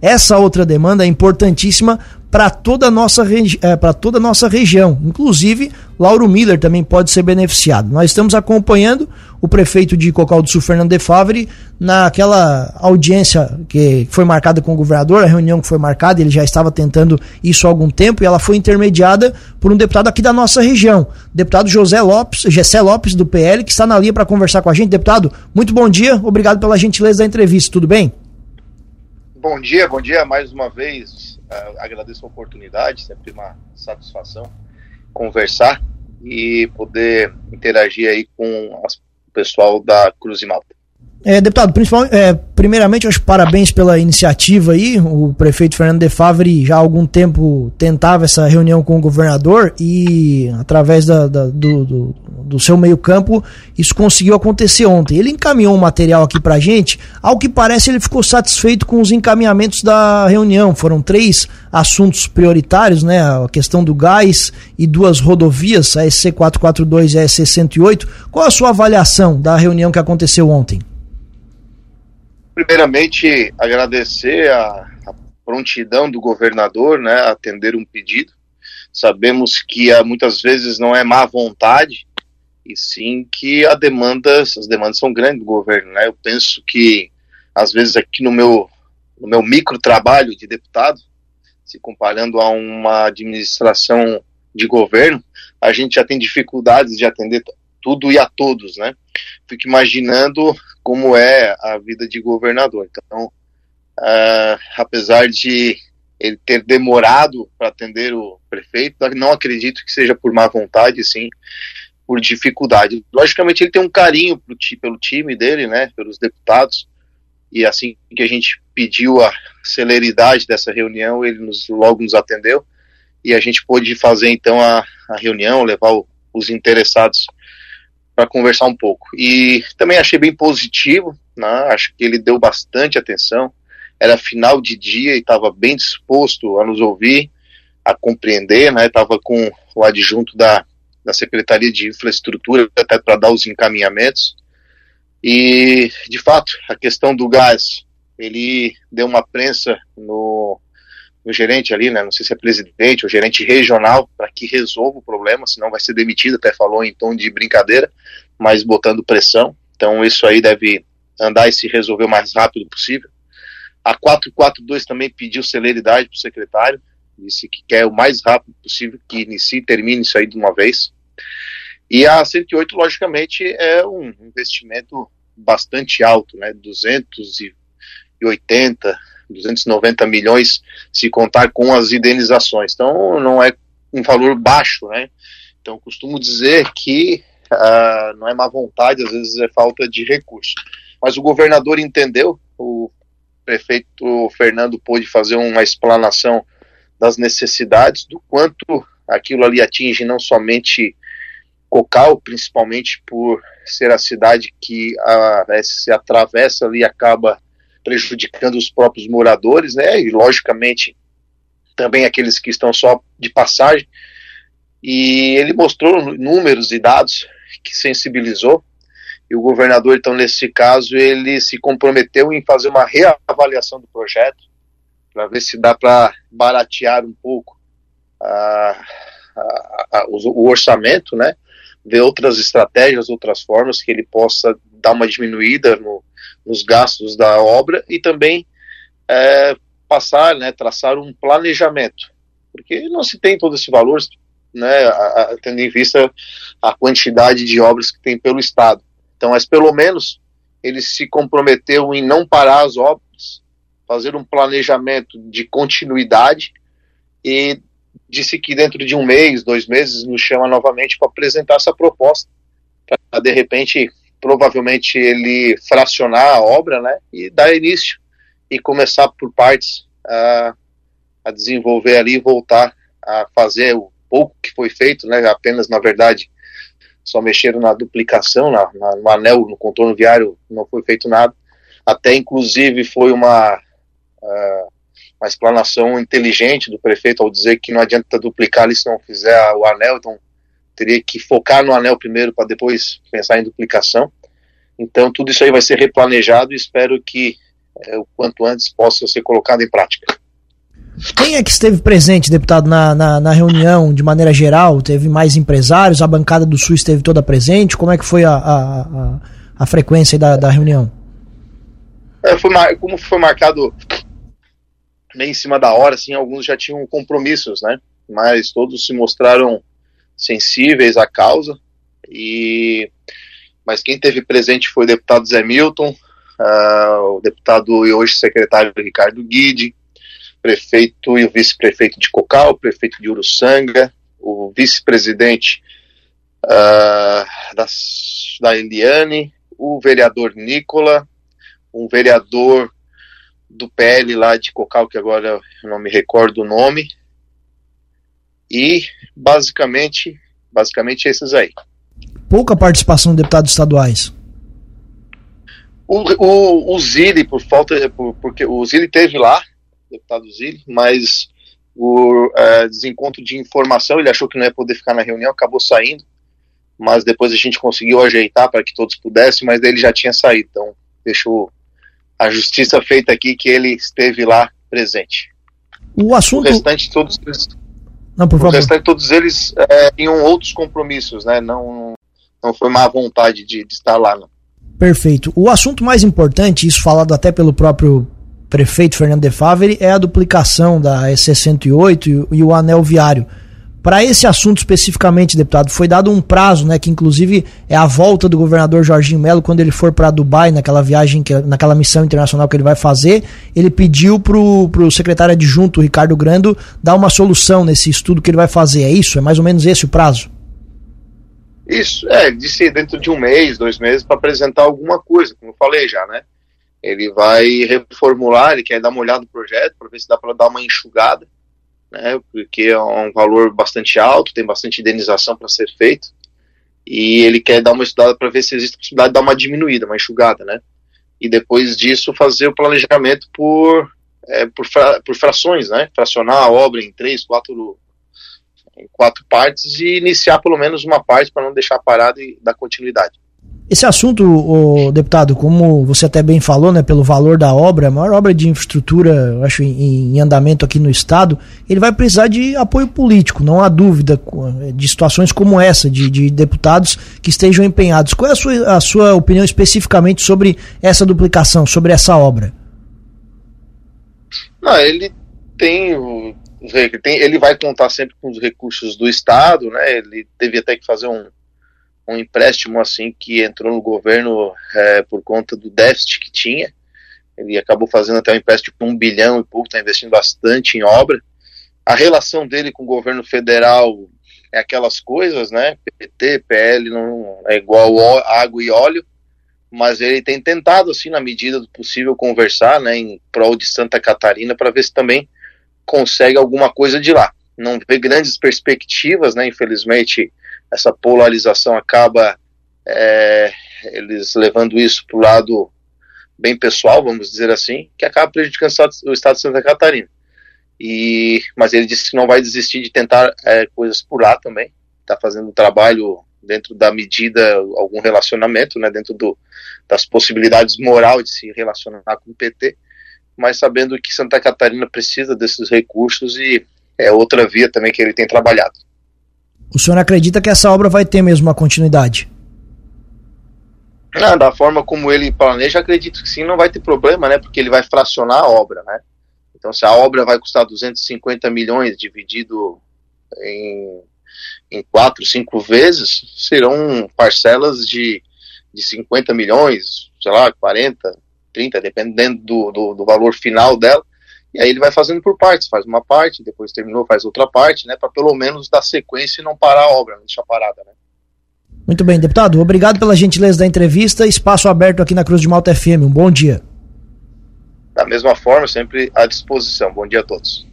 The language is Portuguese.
essa outra demanda é importantíssima para toda a nossa, é, toda a nossa região. Inclusive, Lauro Miller também pode ser beneficiado. Nós estamos acompanhando o prefeito de Cocal do Sul, Fernando de Favre, naquela audiência que foi marcada com o governador, a reunião que foi marcada, ele já estava tentando isso há algum tempo, e ela foi intermediada por um deputado aqui da nossa região, deputado José Lopes, Gessé Lopes, do PL, que está na linha para conversar com a gente. Deputado, muito bom dia, obrigado pela gentileza da entrevista, tudo bem? Bom dia, bom dia mais uma vez Uh, agradeço a oportunidade, sempre uma satisfação conversar e poder interagir aí com o pessoal da Cruz e Malta. É, deputado, é, primeiramente, acho parabéns pela iniciativa aí. O prefeito Fernando de Favre já há algum tempo tentava essa reunião com o governador e, através da, da, do, do, do, seu meio-campo, isso conseguiu acontecer ontem. Ele encaminhou um material aqui pra gente. Ao que parece, ele ficou satisfeito com os encaminhamentos da reunião. Foram três assuntos prioritários, né? A questão do gás e duas rodovias, a SC 442 e a SC 108. Qual a sua avaliação da reunião que aconteceu ontem? Primeiramente agradecer a, a, prontidão do governador, né, a atender um pedido. Sabemos que há, muitas vezes não é má vontade, e sim que a demanda, as demandas são grandes do governo, né? Eu penso que às vezes aqui no meu no meu micro trabalho de deputado, se comparando a uma administração de governo, a gente já tem dificuldades de atender tudo e a todos, né? Fico imaginando como é a vida de governador. Então, uh, apesar de ele ter demorado para atender o prefeito, não acredito que seja por má vontade, sim, por dificuldade. Logicamente, ele tem um carinho pro, pelo time dele, né, pelos deputados, e assim que a gente pediu a celeridade dessa reunião, ele nos, logo nos atendeu, e a gente pôde fazer então a, a reunião, levar o, os interessados para conversar um pouco. E também achei bem positivo, né? acho que ele deu bastante atenção. Era final de dia e estava bem disposto a nos ouvir, a compreender, né? Estava com o adjunto da, da Secretaria de Infraestrutura até para dar os encaminhamentos. E, de fato, a questão do gás, ele deu uma prensa no, no gerente ali, né, não sei se é presidente ou gerente regional, para que resolva o problema, senão vai ser demitido, até falou em tom de brincadeira, mas botando pressão. Então isso aí deve andar e se resolver o mais rápido possível. A 442 também pediu celeridade para o secretário, disse que quer o mais rápido possível que inicie e termine isso aí de uma vez. E a 108, logicamente, é um investimento bastante alto, né, 280, 290 milhões, se contar com as indenizações. Então, não é um valor baixo, né? Então, costumo dizer que uh, não é má vontade, às vezes é falta de recurso. Mas o governador entendeu, o prefeito Fernando pôde fazer uma explanação das necessidades, do quanto aquilo ali atinge não somente Cocal, principalmente por ser a cidade que a, se atravessa ali e acaba prejudicando os próprios moradores, né? E logicamente também aqueles que estão só de passagem. E ele mostrou números e dados que sensibilizou. E o governador, então, nesse caso, ele se comprometeu em fazer uma reavaliação do projeto para ver se dá para baratear um pouco a, a, a, o, o orçamento, né? Ver outras estratégias, outras formas que ele possa dar uma diminuída no, nos gastos da obra e também é, passar, né, traçar um planejamento, porque não se tem todo esse valor, né, a, a, tendo em vista a quantidade de obras que tem pelo Estado. Então, mas pelo menos ele se comprometeu em não parar as obras, fazer um planejamento de continuidade e disse que dentro de um mês, dois meses, nos chama novamente para apresentar essa proposta, para de repente provavelmente ele fracionar a obra, né, e dar início e começar por partes a, a desenvolver ali e voltar a fazer o pouco que foi feito, né, apenas na verdade só mexeram na duplicação, na, na, no anel, no contorno viário não foi feito nada, até inclusive foi uma uh, uma explanação inteligente do prefeito ao dizer que não adianta duplicar ali se não fizer o anel, então teria que focar no anel primeiro para depois pensar em duplicação. Então tudo isso aí vai ser replanejado e espero que é, o quanto antes possa ser colocado em prática. Quem é que esteve presente, deputado, na, na, na, reunião de maneira geral? Teve mais empresários? A bancada do Sul esteve toda presente? Como é que foi a, a, a, a frequência da, da reunião? É, foi, como foi marcado bem em cima da hora, assim, alguns já tinham compromissos, né? Mas todos se mostraram sensíveis à causa. E mas quem teve presente foi o deputado Zé Milton, uh, o deputado e hoje secretário Ricardo Guide, prefeito e o vice-prefeito de Cocal, prefeito de Uruçanga, o vice-presidente uh, da, da Eliane, o vereador Nicola, um vereador do PL lá de Cocal, que agora eu não me recordo o nome, e basicamente, basicamente esses aí. Pouca participação de deputados estaduais. O, o, o Zili, por falta, por, porque o Zili teve lá, deputado Zili, mas o é, desencontro de informação, ele achou que não ia poder ficar na reunião, acabou saindo, mas depois a gente conseguiu ajeitar para que todos pudessem, mas ele já tinha saído, então deixou a justiça feita aqui que ele esteve lá presente. O assunto. O restante todos. Não, por favor. O restante todos eles é, tinham outros compromissos, né? Não, não foi má vontade de, de estar lá, não. Perfeito. O assunto mais importante, isso falado até pelo próprio prefeito Fernando de Favre, é a duplicação da E68 e, e o anel viário. Para esse assunto especificamente, deputado, foi dado um prazo, né, que inclusive é a volta do governador Jorginho Melo quando ele for para Dubai, naquela viagem, que, naquela missão internacional que ele vai fazer, ele pediu pro, pro secretário adjunto Ricardo Grando dar uma solução nesse estudo que ele vai fazer. É isso? É mais ou menos esse o prazo? Isso, é, disse dentro de um mês, dois meses, para apresentar alguma coisa, como eu falei já, né? Ele vai reformular, ele quer dar uma olhada no projeto para ver se dá para dar uma enxugada né, porque é um valor bastante alto, tem bastante indenização para ser feito, e ele quer dar uma estudada para ver se existe possibilidade de dar uma diminuída, uma enxugada, né, e depois disso fazer o planejamento por, é, por, fra, por frações, né, fracionar a obra em três, quatro, em quatro partes e iniciar pelo menos uma parte para não deixar parada e dar continuidade. Esse assunto, o deputado, como você até bem falou, né, pelo valor da obra, a maior obra de infraestrutura, eu acho, em, em, andamento aqui no estado, ele vai precisar de apoio político, não há dúvida de situações como essa, de, de deputados que estejam empenhados. Qual é a sua, a sua opinião especificamente sobre essa duplicação, sobre essa obra? Não, ele tem, ele vai contar sempre com os recursos do estado, né? Ele teve até que fazer um um empréstimo assim que entrou no governo é, por conta do déficit que tinha. Ele acabou fazendo até um empréstimo de um bilhão e pouco, está investindo bastante em obra. A relação dele com o governo federal é aquelas coisas, né? PT, PL não é igual água e óleo, mas ele tem tentado, assim, na medida do possível, conversar, né, em prol de Santa Catarina para ver se também consegue alguma coisa de lá. Não vê grandes perspectivas, né? Infelizmente, essa polarização acaba é, eles levando isso para o lado bem pessoal, vamos dizer assim, que acaba prejudicando o estado de Santa Catarina. E, mas ele disse que não vai desistir de tentar é, coisas por lá também. Está fazendo um trabalho dentro da medida, algum relacionamento, né, dentro do, das possibilidades moral de se relacionar com o PT, mas sabendo que Santa Catarina precisa desses recursos e é outra via também que ele tem trabalhado. O senhor acredita que essa obra vai ter mesmo uma continuidade? Ah, da forma como ele planeja, acredito que sim, não vai ter problema, né? Porque ele vai fracionar a obra, né? Então, se a obra vai custar 250 milhões dividido em, em quatro, cinco vezes, serão parcelas de, de 50 milhões, sei lá, 40, 30, dependendo do, do, do valor final dela. E aí ele vai fazendo por partes, faz uma parte, depois terminou, faz outra parte, né, para pelo menos dar sequência e não parar a obra, não deixar parada, né. Muito bem, deputado, obrigado pela gentileza da entrevista, espaço aberto aqui na Cruz de Malta FM, um bom dia. Da mesma forma, sempre à disposição, bom dia a todos.